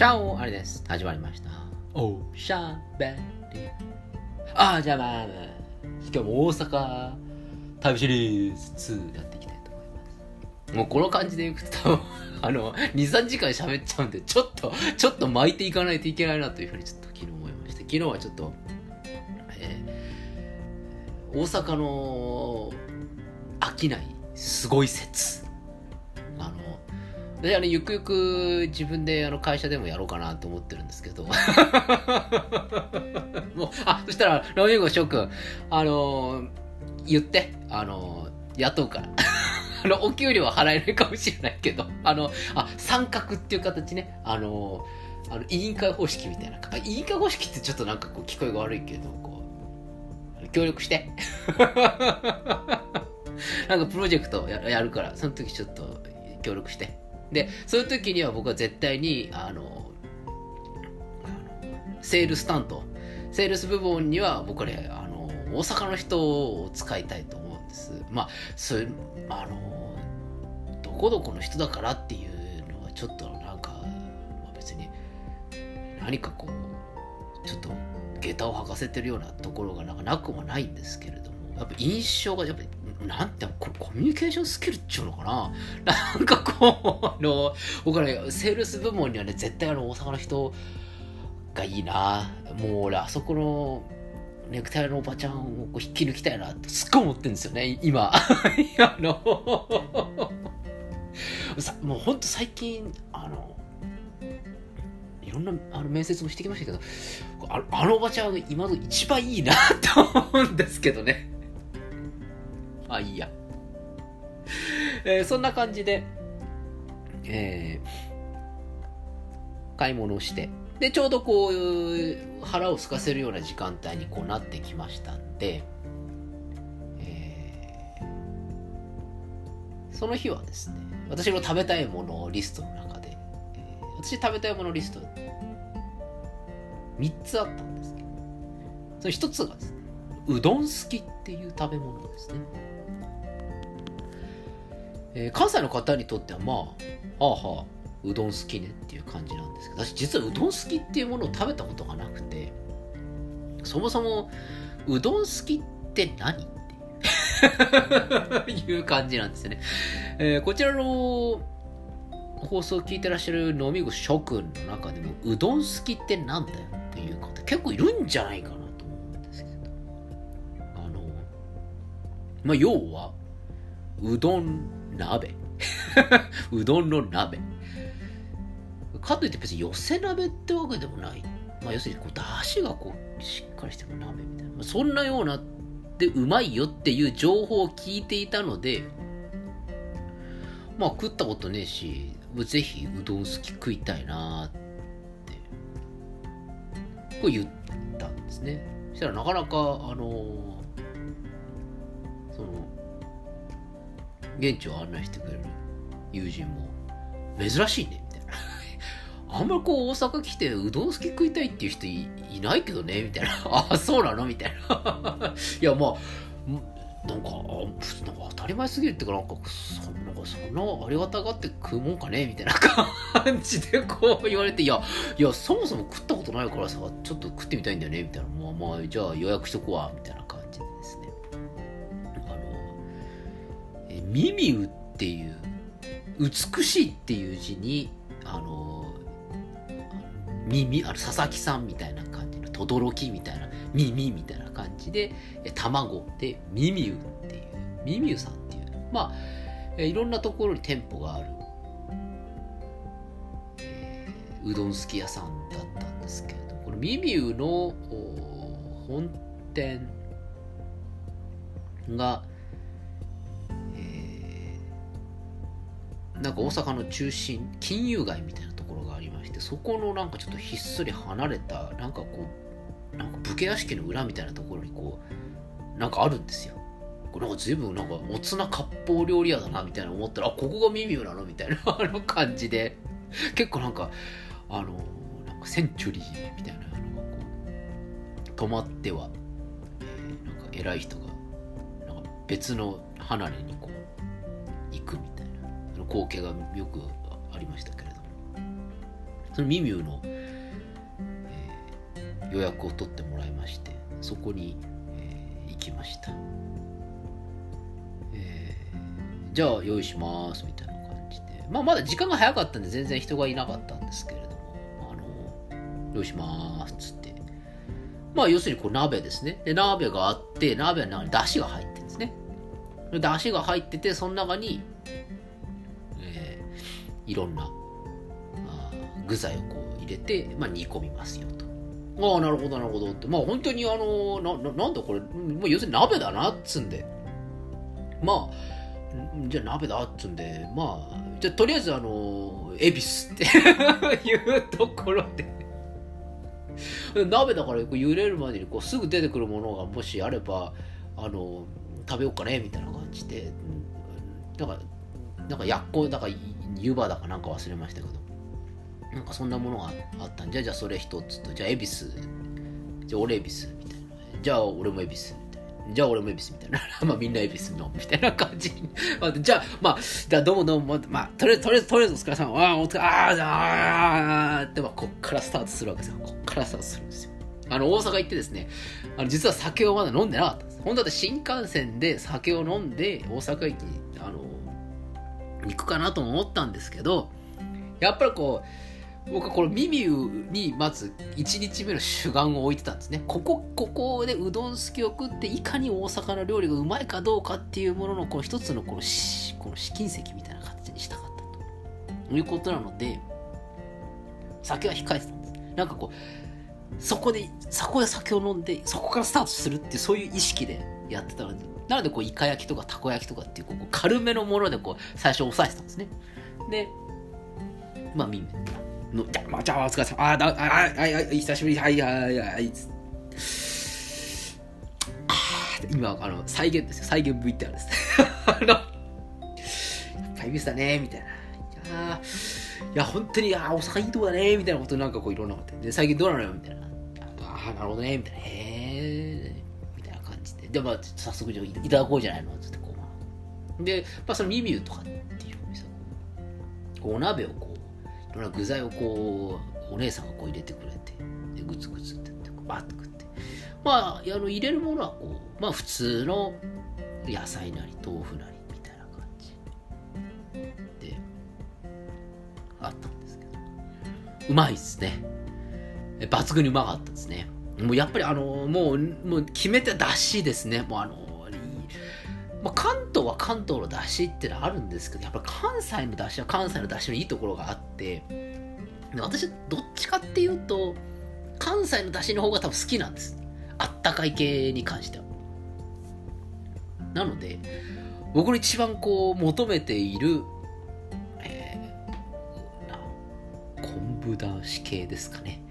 チャオあれです。始まりました。おしゃべり。あー、じゃあまあ、今日も大阪旅シリーズ2やっていきたいと思います。もうこの感じでいくとあの、2、3時間喋っちゃうんで、ちょっと、ちょっと巻いていかないといけないなというふうにちょっと昨日思いました。昨日はちょっと、えー大阪の飽きないすごい説。で、あの、ゆくゆく自分であの会社でもやろうかなと思ってるんですけど。もう、あ、そしたら、ラミンゴ翔くん、あの、言って、あの、雇うから。あの、お給料は払えないかもしれないけど、あの、あ、三角っていう形ね、あの、あの委員会方式みたいな。あ委員会方式ってちょっとなんかこう聞こえが悪いけど、こう、協力して。なんかプロジェクトややるから、その時ちょっと協力して。で、そういう時には僕は絶対に、あの、セールス担当、セールス部門には僕はね、あの、大阪の人を使いたいと思うんです。まあ、そういう、あの、どこどこの人だからっていうのはちょっとなんか、まあ、別に何かこう、ちょっと下駄を履かせてるようなところがなんかなくもないんですけれども、やっぱ印象がやっぱりなんてこれコミュニケーションスキルっちゅうのかな？なんかこうあの僕はねセールス部門にはね絶対あの大阪の人がいいな。もう俺あそこのネクタイのおばちゃんをこう引き抜きたいなってすっごい思ってるんですよね今。あの。もうほんと最近あのいろんなあの面接もしてきましたけどああのおばちゃんが今の一番いいなと思うんですけどね。まあいいや。えーそんな感じで、えー買い物をして、で、ちょうどこう、腹を空かせるような時間帯にこうなってきましたんで、えーその日はですね、私の食べたいものリストの中で、えー私食べたいものリスト3つあったんですけど、その1つがですね、うどん好きっていう食べ物ですね。えー関西の方にとってはまあ、はあはあ、うどん好きねっていう感じなんですけど、私実はうどん好きっていうものを食べたことがなくて、そもそもうどん好きって何？っ ていう感じなんですね。えーこちらの放送を聞いてらっしゃる飲み子諸君の中でも、うどん好きってなんだよっていう方結構いるんじゃないかなと思うんですけど、あの、まあ、要は、うどん鍋。うどんの鍋。かといって別に寄せ鍋ってわけでもない。まあ、要するにこう、出汁がこう、しっかりしてる鍋みたいな。まあそんなようなでうまいよっていう情報を聞いていたので、まあ食ったことねえし、ぜひうどん好き食いたいなって、こう言ったんですね。そしたらなかなか、あのその、現地を案内してくれる友人も珍しいねみたいなあんまりこう大阪来てうどん好き食いたいっていう人いないけどねみたいなああそうなの？みたいな。いやまあなんかなんか当たり前すぎるっていうかなんかそんかそんなありがたがって食うもんかね？みたいな 感じでこう言われていやいやそもそも食ったことないからさちょっと食ってみたいんだよね？みたいなまあまあじゃあ予約しとこわみたいな感じミミウっていう美しいっていう字にあの耳あの佐々木さんみたいな感じの轟みたいな耳みたいな感じでえ卵でミミウっていうミミウさんっていう。まあいろんなところに店舗がある、えーうどん好き屋さんだったんですけれどこのミミウの本店がなんか大阪の中心金融街みたいなところがありましてそこのなんかちょっとひっそり離れたなんかこうなんか武家屋敷の裏みたいなところにこうなんかあるんですよ。これなんか随分なんかもつな割烹料理屋だなみたいな思ったらあここがミミウなのみたいな あの感じで。結構なんかあのなんかセンチュリーみたいなのがこう泊まっては、えーなんか偉い人がなんか別の離れにこう行くみたいな。光景がよくありましたけれども。そのミミューの、えー予約を取ってもらいましてそこに、えー行きました、えーじゃあ用意しますみたいな感じで、まあ、まだ時間が早かったんで全然人がいなかったんですけれども。あの用意しますっつって。まあ要するにこう鍋ですね。で鍋があって鍋の中に出汁が入ってるんですね。で出汁が入っててその中に、いろんな具材をこう入れて、まあ、煮込みますよと。ああ、なるほど、なるほどって。まあ、本当にあの、な、ななんだこれ、もう要するに鍋だなっつんで。まあ、じゃあ鍋だっつんで、まあ、じゃあとりあえずあの、恵比寿って いうところで。鍋だからこう茹でるまでにこうすぐ出てくるものがもしあれば、あの、食べようかねみたいな感じで、なんか、なんかやっこだか湯葉だかなんか忘れましたけど。なんかそんなものがあったんじゃじゃあそれ一つと。じゃあ恵比寿じゃあ俺恵比寿みたいな。じゃあ俺も恵比寿みたいな。じゃあ俺も恵比寿みたいな。まあみんな恵比寿のみたいな感じ。じゃあまあじゃあどうもどうも。まあとりあえずとりあえずとりあえずお疲れ様。ああお疲れああじゃああー。ってまあこっからスタートするわけですよ。こっからスタートするんですよ。あの大阪行ってですね。あの実は酒をまだ飲んでなかったんです。本当は新幹線で酒を飲んで大阪駅にあの行くかなとも思ったんですけどやっぱりこう僕はこのミミュにまず1日目の主眼を置いてたんですね。ここここでうどんすきを食っていかに大阪の料理がうまいかどうかっていうもののこの一つのこのしこの試金石みたいな形にしたかったということなので酒は控えてたんです。なんかこうそこでそこで酒を飲んでそこからスタートするっていうそういう意識でやってたのでなのでこうイカ焼きとかたこ焼きとかっていうこう軽めのものでこう最初抑えてたんですね。でまあみんなのじゃ、まあ、じゃあお疲れ様。あーだああはいはい久しぶり。はいはいはいつあ今あの再現ですよ。再現 VTR です。あのやっぱりミスだねみたいな。いやーいや本当にあー大阪いいとこだねみたいなことなんかこういろんなことで。最近どうなのよみたいな。ああなるほどねみたいな。へえでまあ早速じゃいただこうじゃないのってこう。で、まあ、そのミミューとかっていうお店こうお鍋をこういろんな具材をこうお姉さんがこう入れてくれてでグツグツってってバッと食って。まああの入れるものはこうまあ普通の野菜なり豆腐なりみたいな感じ。であったんですけど。うまいですね。抜群にうまかったですね。もうやっぱりあのもうもう決めた出汁ですね。もうあのまあ、関東は関東の出汁ってのはあるんですけどやっぱり関西の出汁は関西の出汁のいいところがあって私どっちかっていうと関西の出汁の方が多分好きなんです。あったかい系に関しては。なので僕の一番こう求めている、えー昆布だし系ですかね。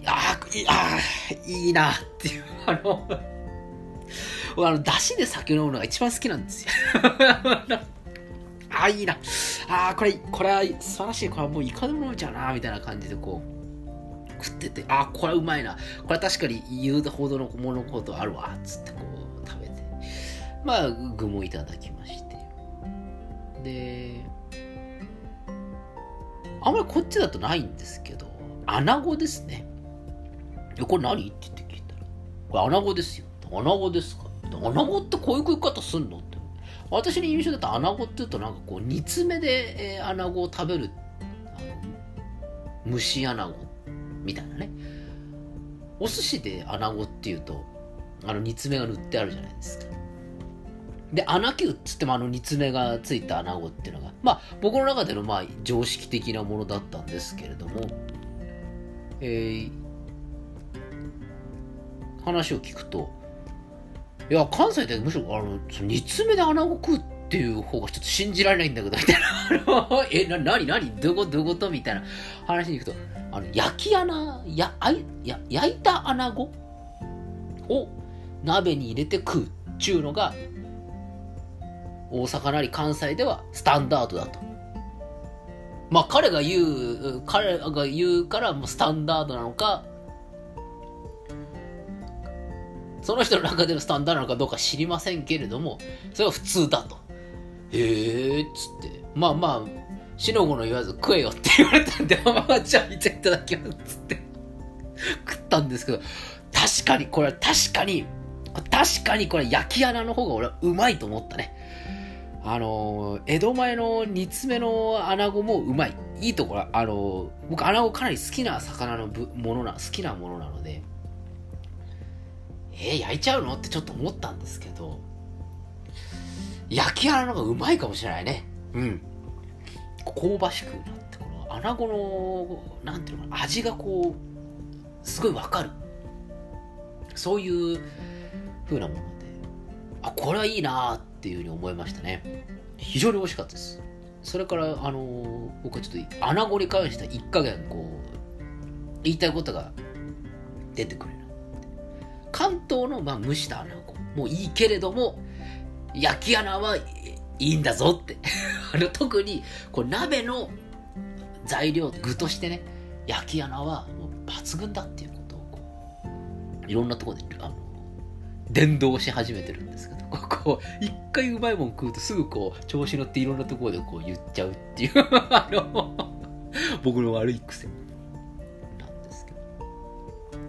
いやいあいいなっていうあのあの、出汁で酒飲むのが一番好きなんですよ。あ、いいな。あ、これ、これは素晴らしい。これはもういかでも飲めちゃうな、みたいな感じでこう、食ってて、あ、これうまいな。これは確かに言うほどのものことあるわ、つってこう、食べて。まあ、具もいただきまして。で、あんまりこっちだとないんですけど、穴子ですね。いやこれ何？って言って聞いたら、これ穴子ですよ。穴子ですか穴子ってこういう食い方すんの？って私の印象だと穴子って言うとなんかこう煮詰めで、えー、穴子を食べるあの蒸し穴子みたいなねお寿司で穴子っていうとあの煮詰めが塗ってあるじゃないですかで穴球っつってもあの煮詰めがついた穴子っていうのがまあ僕の中でのまあ常識的なものだったんですけれどもえー、話を聞くといや、関西でむしろ、あの、煮詰めで穴子食うっていう方がちょっと信じられないんだけど、みたいな。え、な、なになにどういうことどういうこと？みたいな話に行くと、あの、焼き穴、や、あい、や、焼いた穴子？を鍋に入れて食うっちゅうのが、大阪なり関西ではスタンダードだと。まあ、彼が言う、彼が言うからもうスタンダードなのか、その人の中でのスタンダードなのかどうか知りませんけれども、それは普通だと。へえっつって。まあまあ、しのごの言わず食えよって言われたんで、まあ、じゃあいただきますっつって食ったんですけど、確かに、これは確かに、確かにこれ焼き穴の方が俺はうまいと思ったね。あの、江戸前の煮詰めの穴子もうまい。いいところ、あの、僕穴子かなり好きな魚のものな、好きなものなので、えー、焼いちゃうの？ってちょっと思ったんですけど、焼き穴の方がうまいかもしれないね。うん。香ばしくなって、この穴子の、なんていうのかな、味がこう、すごいわかる。そういう風なもので、あ、これはいいなっていうふうに思いましたね。非常に美味しかったです。それから、あの僕はちょっと穴子に関しては一加減、こう、言いたいことが出てくる。関東の、まあ、蒸した穴子もいいけれども、焼き穴はいいんだぞって。あの特にこう鍋の材料具としてね焼き穴はもう抜群だっていうことをこういろんなところであの伝道し始めてるんですけど こう一回うまいもん食うとすぐこう調子乗っていろんなところでこう言っちゃうっていう あの僕の悪い癖なんですけど。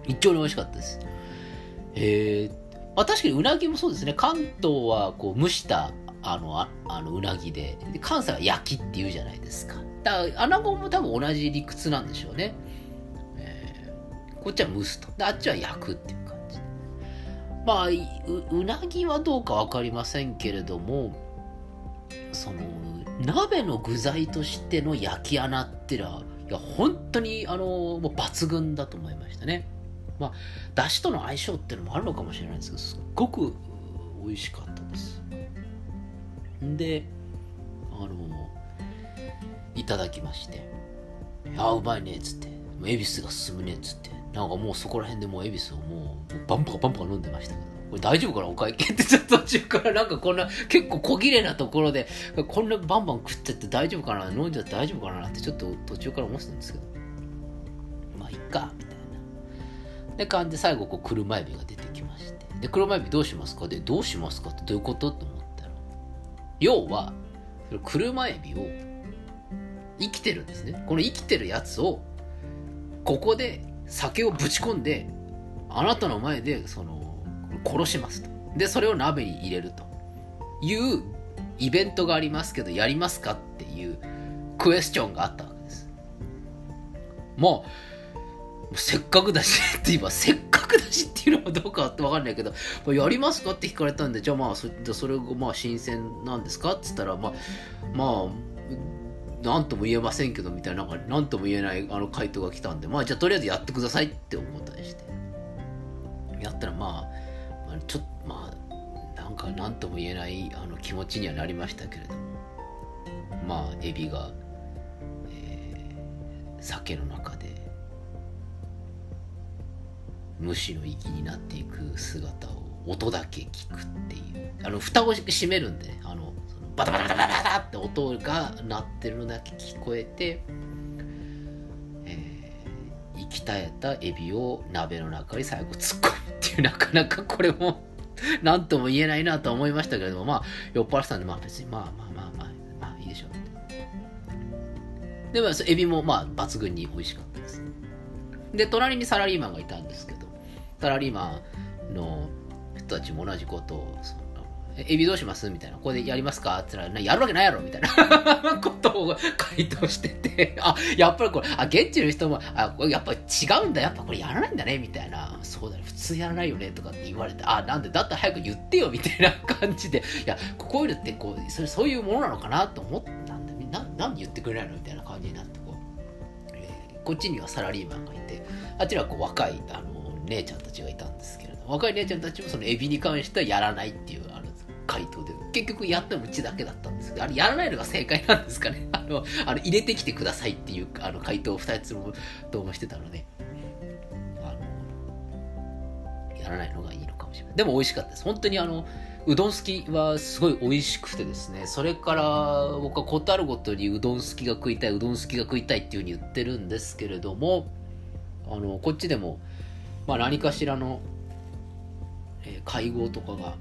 一丁に美味しかったです。えまあ、確かにうなぎもそうですね。関東はこう蒸したあのああのうなぎで。で関西は焼きっていうじゃないですか。だから穴子も多分同じ理屈なんでしょうね、え、こっちは蒸すと。であっちは焼くっていう感じ。まあううなぎはどうか分かりませんけれどもその鍋の具材としての焼き穴っていうのはいや本当にあのもう抜群だと思いましたね。まあ、だしとの相性っていうのもあるのかもしれないですけど、すっごく美味しかったです。で、あの、いただきまして、ああ、うまいねっつって、恵比寿が進むねっつって、なんかもうそこら辺でもう恵比寿をもうバンパカバンパカ飲んでましたけど、これ大丈夫かな？お会計ってちょっと途中からなんかこんな結構小切れなところで、こんなバンバン食ってって大丈夫かな？飲んじゃって大丈夫かなってちょっと途中から思ってたんですけど、まあいっか、み。で感じで最後こう車エビが出てきまして。で車エビどうしますか？でどうしますかってどういうこと？と思ったら。要は車エビを生きてるんですね。この生きてるやつをここで酒をぶち込んであなたの前でその殺しますと。でそれを鍋に入れると。いうイベントがありますけどやりますかっていうクエスチョンがあったわけです。もうせっかくだしって言えば、せっかくだしっていうのはどうかってわかんないけど、やりますかって聞かれたんで、じゃあまあ、そそれがまあ新鮮なんですかって言ったら、まあ、まあ、なんとも言えませんけど、みたいな、なんか、なんとも言えないあの回答が来たんで、まあ、じゃあとりあえずやってくださいって思ったりして。やったら、まあ、ちょっと、まあ、なんか、なんとも言えないあの気持ちにはなりましたけれども、まあ、エビが、えー、酒の中で、虫の息になっていく姿を音だけ聞くっていう。あの蓋を閉めるんでねあのそのバタバタバタバタって音が鳴ってるのだけ聞こえて、えー、息絶えたエビを鍋の中に最後突っ込むっていうなかなかこれも何とも言えないなと思いましたけれどもまあ酔っ払ってたんでまあ別にまあまあまあまあまあいいでしょうでもエビもまあ抜群に美味しかったですで隣にサラリーマンがいたんですけどサラリーマンの人たちも同じことを、エビどうしますみたいな。これでやりますかって言ったら、やるわけないやろみたいな ことを回答してて、あ、やっぱりこれ、あ、現地の人も、あ、これやっぱ違うんだ。やっぱこれやらないんだねみたいな。そうだね。普通やらないよねとかって言われて、あ、なんでだったら早く言ってよみたいな感じで、いや、こういうのってこう、それそういうものなのかなと思ったんだ。ななんで言ってくれないの？みたいな感じになって、こう、えー、こっちにはサラリーマンがいて、あっちはこう若い、あの、姉ちゃんたちがいたんですけれど若い姉ちゃんたちもそのエビに関してはやらないっていうあの回答で結局やってもうちだけだったんですけどあれやらないのが正解なんですかね。あのあの入れてきてくださいっていうあの回答を2つもどうもしてたのであのやらないのがいいのかもしれない。でも美味しかったです。本当にあのうどん好きはすごい美味しくてですね。それから僕はことあるごとにうどん好きが食いたいうどん好きが食いたいっていうふうに言ってるんですけれどもあのこっちでもまあ、何かしらの、えー、会合とかが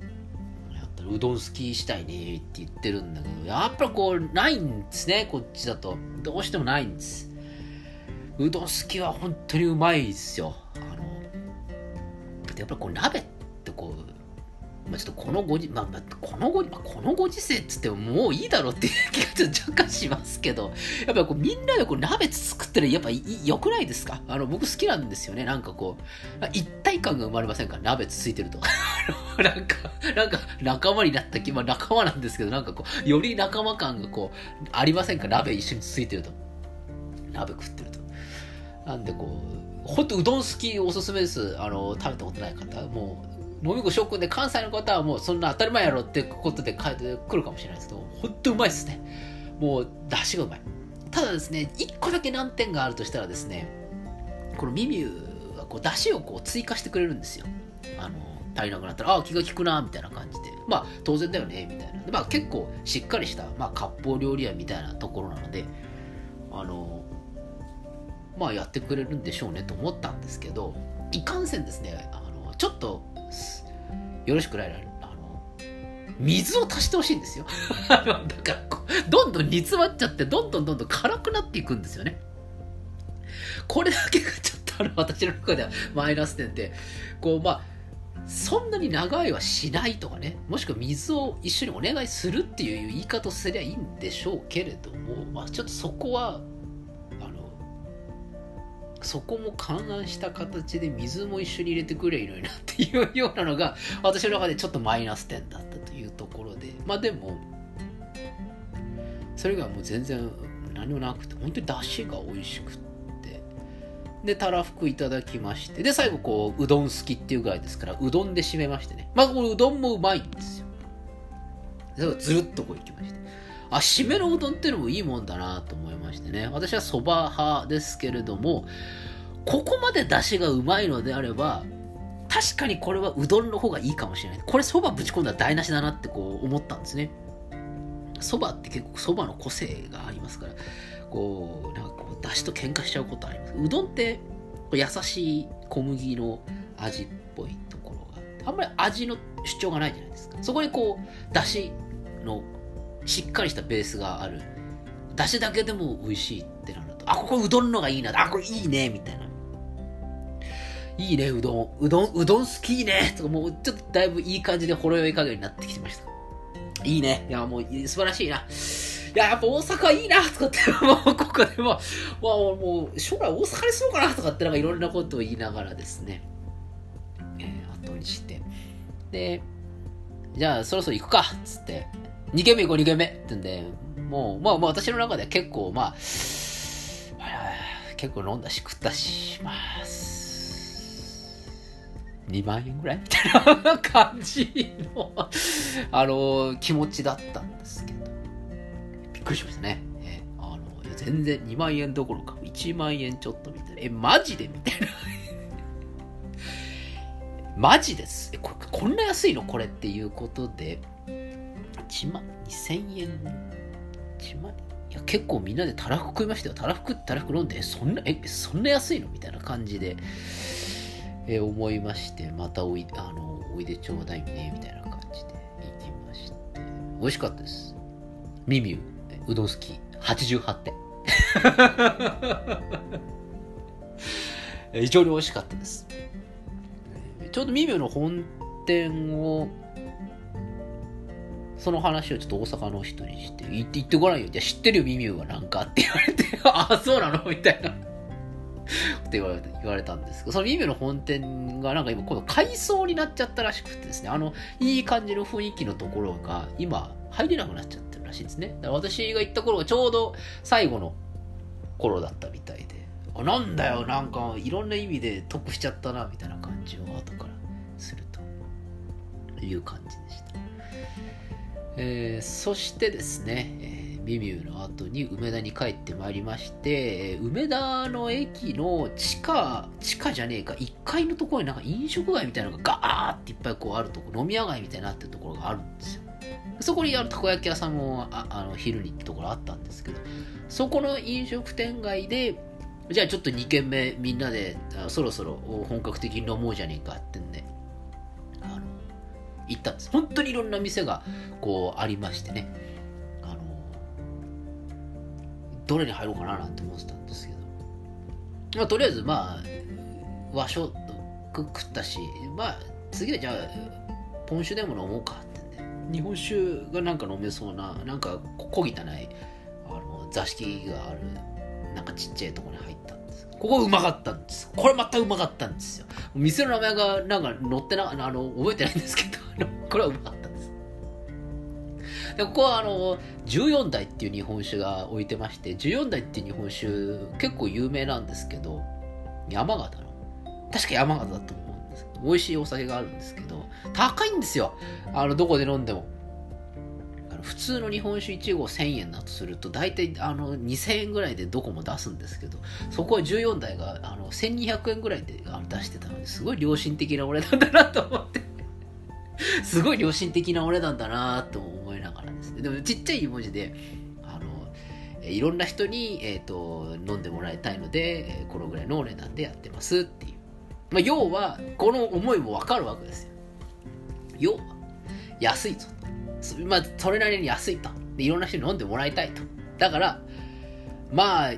うどん好きしたいねって言ってるんだけど、やっぱこう、ないんですね、こっちだと。どうしてもないんです。うどん好きは本当にうまいですよ。あの、やっぱりこう鍋ってこう、まあ、ちょっとこのご時、まあ、このご、まあ、このご時世っつってももういいだろうっていう気がちょっと若干しますけど、やっぱこうみんなでこう鍋作ってるやっぱ良くないですかあの、僕好きなんですよね。なんかこう、一体感が生まれませんか鍋つついてると。なんか、なんか仲間になった気、まあ仲間なんですけど、なんかこう、より仲間感がこう、ありませんか鍋一緒につついてると。鍋食ってると。なんでこう、ほんとうどん好きおすすめです。あの、食べたことない方。もう、もみご諸君で関西の方はもうそんな当たり前やろってことで書いてくるかもしれないですけど、ほんとうまいですね。もう、出汁がうまい。ただですね、一個だけ難点があるとしたらですね、このミミューはこう出汁をこう追加してくれるんですよ。あの、足りなくなったら、ああ、気が利くな、みたいな感じで。まあ、当然だよね、みたいな。まあ、結構しっかりした、まあ、割烹料理屋みたいなところなので、あの、まあ、やってくれるんでしょうねと思ったんですけど、いかんせんですね、あの、ちょっとよろしくないあの水を足してほしいんですよ。だからどんどん煮詰まっちゃってどんどんどんどん辛くなっていくんですよね。これだけがちょっとあの私の中では マイナス点でこうまあそんなに長いはしないとかねもしくは水を一緒にお願いするっていう言い方をすりゃいいんでしょうけれども、まあ、ちょっとそこはそこも勘案した形で水も一緒に入れてくれいいのになっていうようなのが私の中でちょっとマイナス点だったというところで。まあでもそれがもう全然何もなくて本当に出汁が美味しくて。でたらふくいただきまして。で最後こううどん好きっていうぐらいですからうどんで締めましてね。まあこのうどんもうまいんですよ。ずるっとこういきましてあ、締めのうどんっていうのもいいもんだなと思いましてね。私は蕎麦派ですけれども、ここまで出汁がうまいのであれば、確かにこれはうどんの方がいいかもしれない。これ蕎麦ぶち込んだら台無しだなってこう思ったんですね。蕎麦って結構蕎麦の個性がありますから、こう、なんかこう、出汁と喧嘩しちゃうことあります。うどんって優しい小麦の味っぽいところがあって、あんまり味の主張がないじゃないですか。そこにこう、出汁のしっかりしたベースがある。だしだけでも美味しいってなると、あ、ここうどんのがいいな、あ、これいいね、みたいな。いいね、うどん。うどん、うどん好きいいね。とか、もうちょっとだいぶいい感じでほろ酔い加減になってきてました。いいね。いや、もう素晴らしいな。いや、やっぱ大阪いいな、とかって、もうここでも、もう、もう将来大阪に住もうかな、とかってなんかいろんなことを言いながらですね、えー、後にして。で、じゃあそろそろ行くかっ、つって、2軒目行こう、2軒目ってんで、もう、まあ、まあ、私の中では結構、まあ、結構飲んだし食ったし、まあ、2万円ぐらい？みたいな感じのあの、気持ちだったんですけど、びっくりしましたね。えあの全然2万円どころか1万円ちょっとみたいな。え、マジで？みたいなマジです。えこれ、こんな安いの？これっていうことで、1万2000円。1万？いや結構みんなでたらふく食いましたよ。たらふくたらふく飲んでそんなえそんな安いの？みたいな感じで、え思いまして。またおいあのおいでちょうだいね。みたいな感じで行きまして。美味しかったです。ミミュウうどん好き。88点。非常に美味しかったですちょうどミミュの本店をその話をちょっと大阪の人にして、言って、言ってごらんよ。じゃ知ってるよ、ミミュはなんかって言われて、ああ、そうなの？みたいな って言われ言われたんですけど、そのミミュの本店がなんか今、今度改装になっちゃったらしくてですね、あの、いい感じの雰囲気のところが今、入れなくなっちゃってるらしいですね。だから私が行った頃がちょうど最後の頃だったみたいで、あ、なんだよ、なんかいろんな意味で得しちゃったな、みたいな感じを後からするという感じでした。えー、そしてですね、えー、ビミューの後に梅田に帰ってまいりまして、梅田の駅の地下、地下じゃねえか、1階のところになんか飲食街みたいなのがガーっていっぱいこうあるとこ、飲み屋街みたいになってるところがあるんですよ。そこにあるたこ焼き屋さんもああの昼にってところあったんですけど、そこの飲食店街で、じゃあちょっと2軒目みんなでそろそろ本格的に飲もうじゃねえかってんで、あの行ったんです。本当にいろんな店がこうありましてね。あのどれに入ろうかななんて思ってたんですけど、まあ、とりあえずまあ和食食ったしまあ次はじゃあポン酒でも飲もうかってんで。日本酒がなんか飲めそうななんか小汚いあの座敷があるなんかちっちゃいところに入ここうまかったんです。これまたうまかったんですよ。店の名前がなんか載ってなあの覚えてないんですけど これはうまかったんです。でここはあの14代っていう日本酒が置いてまして14代っていう日本酒結構有名なんですけど山形の。確か山形だと思うんですけど美味しいお酒があるんですけど高いんですよ。あのどこで飲んでも。普通の日本酒1合1000円だとすると大体あの2000円ぐらいでどこも出すんですけどそこは14台があの1200円ぐらいで出してたのですごい良心的な俺なんだなと思って。すごい良心的な俺なん だなと思いながらですね。でもちっちゃい文字であのいろんな人に、えーと、飲んでもらいたいのでこのぐらいのお値段でやってますっていう、まあ、要はこの思いもわかるわけですよ。要は安いぞまあ、それなりに安いと。で、いろんな人に飲んでもらいたいと。だから、まあ、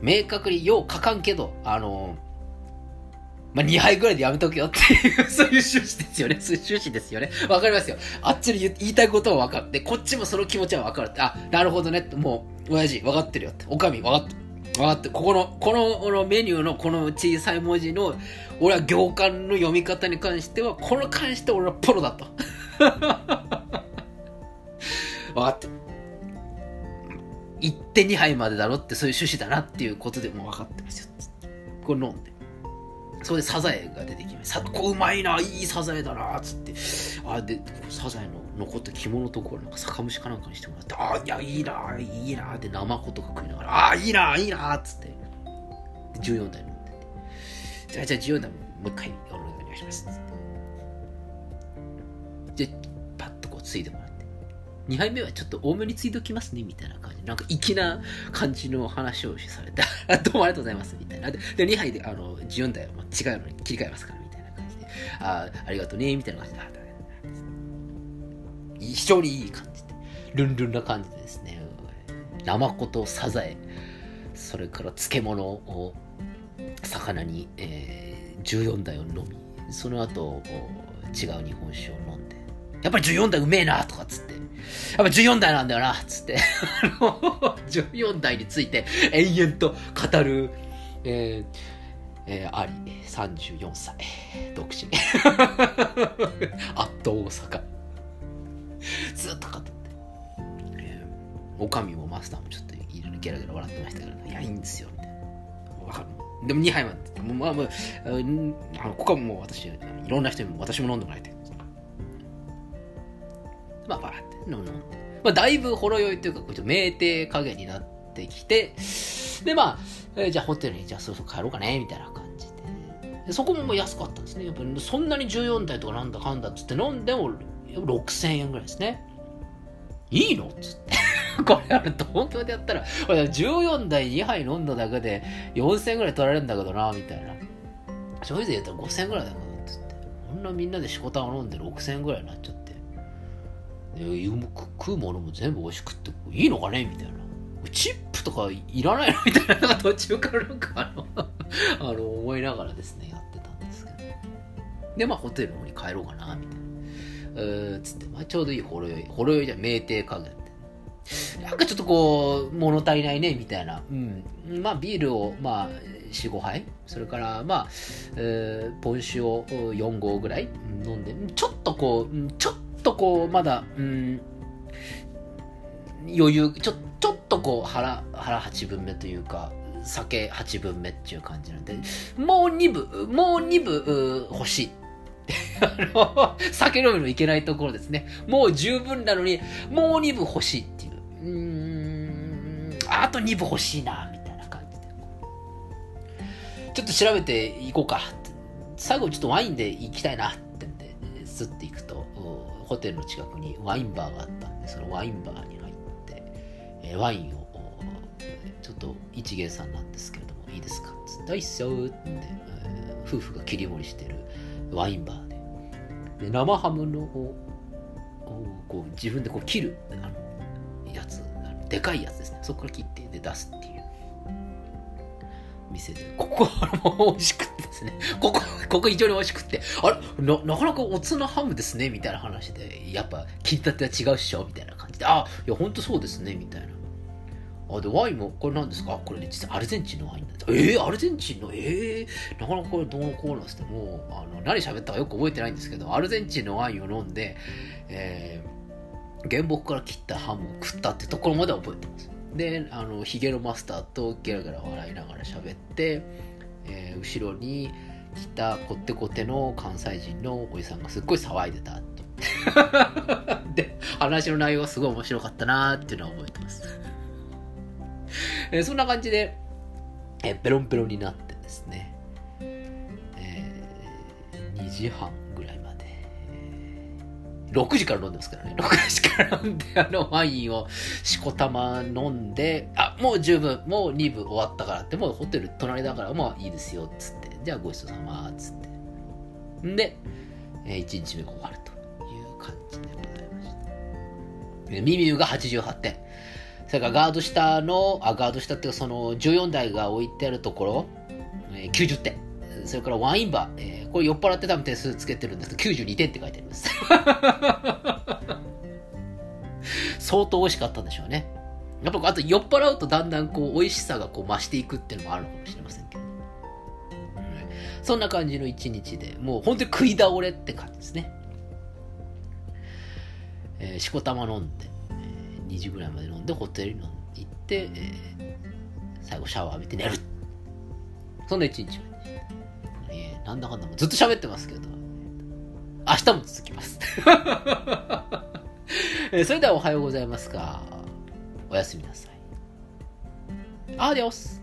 明確によう書かんけど、あの、まあ、2杯ぐらいでやめとけよっていう、そういう趣旨ですよね。そういう趣旨ですよね。わかりますよ。あっちに言いたいことは分かって、こっちもその気持ちは分かるって。あ、なるほどねって。もう、親父、分かってるよって。おかみ、分かってる。分かってここの、このこのメニューのこの小さい文字の、俺は行間の読み方に関しては、この関して俺はプロだと。分かって。1手2杯までだろってそういう趣旨だなっていうことでも分かってますよ。これ飲んで。それでサザエが出てきて、さこうまいな、いいサザエだな、つって。あ、で、サザエの残った着物ところなんか酒蒸しかなんかにしてもらって、あ、いや、いいな、いいな、って生子とか食いながら、あ、いいな、いいな、っつって。14代飲んでて。じゃあ、じゃあ14代もう一回お願いします。つって。で、パッとこうついてもらって。2杯目はちょっと多めについておきますね、みたいな感じ。なんか粋な感じの話をされて、どうもありがとうございます、みたいな。で、で2杯で、あの、14代は違うのに切り替えますから、みたいな感じで、あありがとうね、みたいな感じで、非常にいい感じで、ルンルンな感じでですね、ナマコとサザエ、それから漬物を魚に、えー、14台を飲み、その後、違う日本酒を飲んで、やっぱり14代うめえなとかっつって、やっぱ14代なんだよなっつって、14代について延々と語る、えーえー、あり、34歳、独身。あっと大阪。おかみもマスターもちょっといろいろゲラゲラ笑ってましたから、いや、いいんですよ、みたいな。わかる。でも2杯まで。もうまあまあ、あのここはもう私、いろんな人にも私も飲んでもらいたい。まあ、バーって飲んで。まあ、だいぶほろ酔いというか、ちょっと酩酊加減になってきて、で、まあ、えー、じゃあホテルに、じゃあそろそろ帰ろうかね、みたいな感じで。でそこももう安かったんですね。やっぱりそんなに14台とかなんだかんだっつって飲んでも6000円ぐらいですね。いいのっつって。これあれ東京でやったら、14台2杯飲んだだけで4000円ぐらい取られるんだけどな、みたいな。消費税言ったら5000円ぐらいだけど、つって。こんなみんなでしこたんを飲んで6000円ぐらいになっちゃって。で、食うものも全部美味しくっていいのかねみたいな。チップとかいらないのみたいな、なんか途中からなんかあの あの、思いながらですね、やってたんですけど。で、まあホテルの方に帰ろうかな、みたいな。うつって、まあ、ちょうどいいほろ酔い。ほろ酔いじゃ酩酊加減。なんかちょっとこう、物足りないね、みたいな。うん。まあ、ビールを、まあ、4、5杯。それから、まあ、えー、ポン酒を4合ぐらい飲んで、ちょっとこう、ちょっとこう、まだ、うん、余裕、ちょ、ちょっとこう、腹、腹8分目というか、酒8分目っていう感じなんで、もう2部、もう2部欲しい あの、酒飲みのいけないところですね。もう十分なのに、もう2部欲しいっていう。うーん、あと2部欲しいな、みたいな感じで。ちょっと調べていこうか。最後ちょっとワインで行きたいなってんで、スッて行くと、ホテルの近くにワインバーがあったんで、そのワインバーに入って、えワインを、ちょっと一元さんなんですけれども、いいですかつって、いっすよって、夫婦が切り盛りしてるワインバーでで生ハムのをこう自分でこう切るあのでかいやつですね。そこから切ってで出すっていう。店で。ここはもう美味しくてですね。ここここ非常に美味しくって。あれ？ななかなかおつなハムですね。みたいな話で。やっぱ切り立ては違うっしょ。みたいな感じで。あいやほんとそうですね。みたいな。あでワインもこれ何ですか？これね実はアルゼンチンのワインなんです。えー、アルゼンチンの？えー、なかなかこれどうのこうなんですって。もうあの何喋ったかよく覚えてないんですけどアルゼンチンのワインを飲んで、えー、原木から切ったハムを食ったってところまで覚えてます。であのヒゲのマスターとゲラゲラ笑いながら喋って、えー、後ろに来たこってこての関西人のおじさんがすっごい騒いでたって で話の内容がすごい面白かったなっていうのは覚えてます。え、そんな感じで、えー、ペロンペロンになってですね、えー、2時半、6時から飲んでますからね。6時から飲んで、あのワインをしこたま飲んで、あ、もう十分、もう2部終わったからって、もうホテル隣だから、まあいいですよ、つって。じゃあごちそうさま、つって。んで、えー、1日目終わるという感じでございました。ミミューが88点。それからガード下の、あ、ガード下っていうかその14台が置いてあるところ、えー、90点。それからワインバー、えー、これ酔っ払って多分点数つけてるんですけど、92点って書いてあります。相当美味しかったんでしょうね。やっぱあと酔っ払うとだんだんこう美味しさがこう増していくっていうのもあるのかもしれませんけど。そんな感じの一日で、もう本当に食い倒れって感じですね。えー、しこたま飲んで、2時ぐらいまで飲んでホテルに行って、えー、最後シャワー浴びて寝るそんな一日えー、なんだかんだもずっと喋ってますけど。明日も続きます。それではおはようございますかおやすみなさい。アディオス。